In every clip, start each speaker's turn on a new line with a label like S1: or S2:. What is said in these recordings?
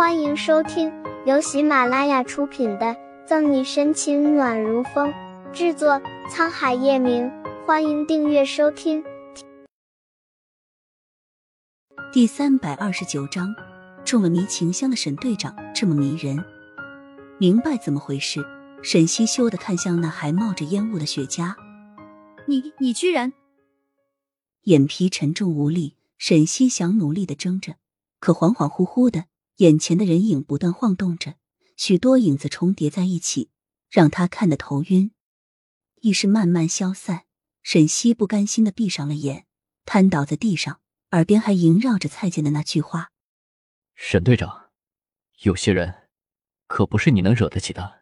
S1: 欢迎收听由喜马拉雅出品的《赠你深情暖如风》，制作沧海夜明。欢迎订阅收听。
S2: 第三百二十九章，中了迷情香的沈队长这么迷人，明白怎么回事？沈西羞的看向那还冒着烟雾的雪茄，
S3: 你你居然！
S2: 眼皮沉重无力，沈西想努力的睁着，可恍恍惚惚的。眼前的人影不断晃动着，许多影子重叠在一起，让他看得头晕。意识慢慢消散，沈西不甘心的闭上了眼，瘫倒在地上，耳边还萦绕着蔡健的那句话：“
S4: 沈队长，有些人可不是你能惹得起的。”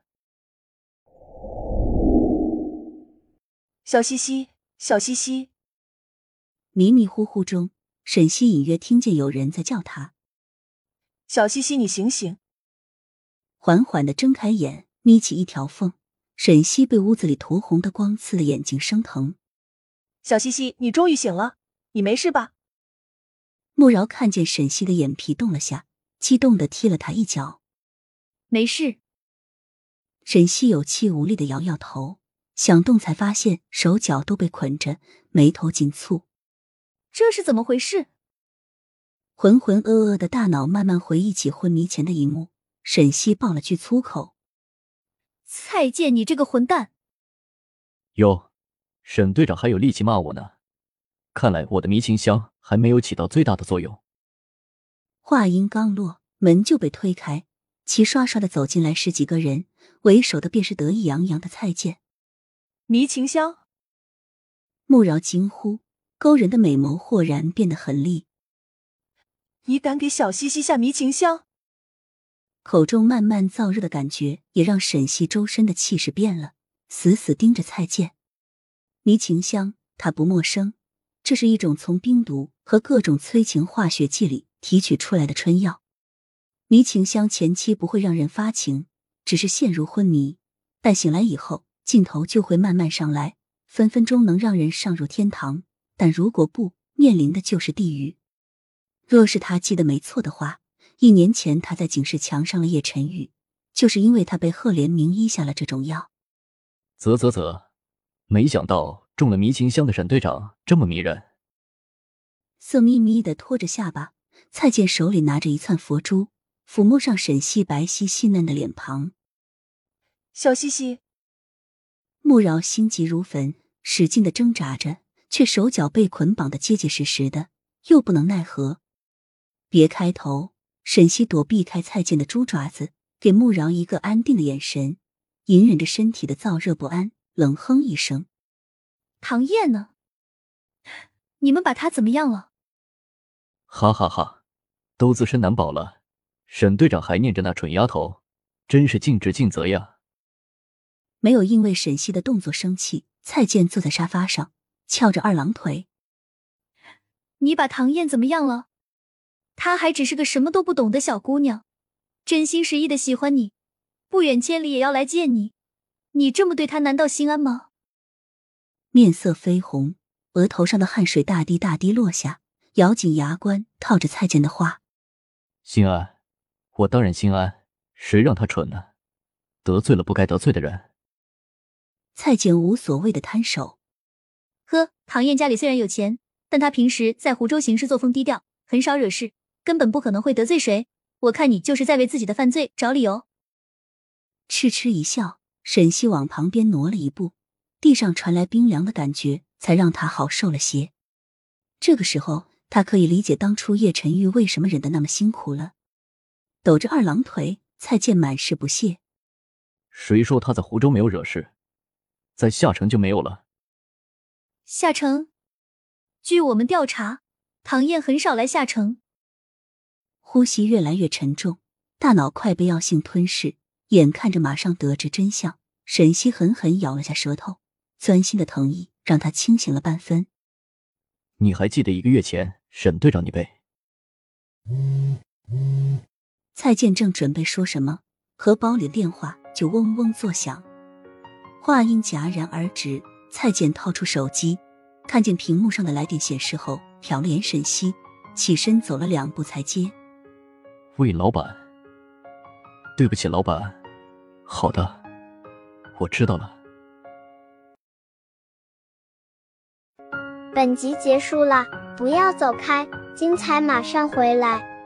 S3: 小西西，小西西，
S2: 迷迷糊糊中，沈西隐约听见有人在叫他。
S3: 小西西，你醒醒！
S2: 缓缓的睁开眼，眯起一条缝。沈西被屋子里涂红的光刺的眼睛生疼。
S3: 小西西，你终于醒了，你没事吧？
S2: 慕饶看见沈西的眼皮动了下，激动的踢了他一脚。
S3: 没事。
S2: 沈西有气无力的摇摇头，想动才发现手脚都被捆着，眉头紧蹙。
S3: 这是怎么回事？
S2: 浑浑噩噩的大脑慢慢回忆起昏迷前的一幕，沈西爆了句粗口：“
S3: 蔡健，你这个混蛋！”
S4: 哟，沈队长还有力气骂我呢，看来我的迷情香还没有起到最大的作用。
S2: 话音刚落，门就被推开，齐刷刷的走进来十几个人，为首的便是得意洋洋的蔡健。
S3: 迷情香！
S2: 穆饶惊呼，勾人的美眸豁然变得狠厉。
S3: 你敢给小西西下迷情香？
S2: 口中慢慢燥热的感觉，也让沈西周身的气势变了，死死盯着蔡健。迷情香，他不陌生，这是一种从冰毒和各种催情化学剂里提取出来的春药。迷情香前期不会让人发情，只是陷入昏迷，但醒来以后，劲头就会慢慢上来，分分钟能让人上入天堂。但如果不，面临的就是地狱。若是他记得没错的话，一年前他在警示墙上了叶晨玉，就是因为他被赫连明医下了这种药。
S4: 啧啧啧，没想到中了迷情香的沈队长这么迷人。
S2: 色眯眯的托着下巴，蔡健手里拿着一串佛珠，抚摸上沈西白皙细嫩的脸庞。
S3: 小西西，
S2: 穆饶心急如焚，使劲的挣扎着，却手脚被捆绑的结结实实的，又不能奈何。别开头，沈西躲避开蔡健的猪爪子，给穆饶一个安定的眼神，隐忍着身体的燥热不安，冷哼一声：“
S3: 唐燕呢？你们把他怎么样了？”
S4: 哈哈哈，都自身难保了。沈队长还念着那蠢丫头，真是尽职尽责呀。
S2: 没有因为沈西的动作生气，蔡健坐在沙发上，翘着二郎腿：“
S3: 你把唐燕怎么样了？”她还只是个什么都不懂的小姑娘，真心实意的喜欢你，不远千里也要来见你。你这么对她，难道心安吗？
S2: 面色绯红，额头上的汗水大滴大滴落下，咬紧牙关，套着蔡健的话：“
S4: 心安，我当然心安。谁让他蠢呢？得罪了不该得罪的人。”
S2: 蔡健无所谓的摊手：“
S3: 呵，唐燕家里虽然有钱，但她平时在湖州行事作风低调，很少惹事。”根本不可能会得罪谁，我看你就是在为自己的犯罪找理由。
S2: 嗤嗤一笑，沈西往旁边挪了一步，地上传来冰凉的感觉，才让他好受了些。这个时候，他可以理解当初叶晨玉为什么忍得那么辛苦了。抖着二郎腿，蔡健满是不屑：“
S4: 谁说他在湖州没有惹事，在下城就没有了？”
S3: 下城，据我们调查，唐燕很少来下城。
S2: 呼吸越来越沉重，大脑快被药性吞噬，眼看着马上得知真相，沈西狠狠咬了下舌头，钻心的疼意让他清醒了半分。
S4: 你还记得一个月前沈队长你被……
S2: 蔡健正准备说什么，荷包里的电话就嗡嗡作响，话音戛然而止。蔡健掏出手机，看见屏幕上的来电显示后，瞟了眼沈西，起身走了两步才接。
S4: 魏老板，对不起，老板。好的，我知道了。
S1: 本集结束了，不要走开，精彩马上回来。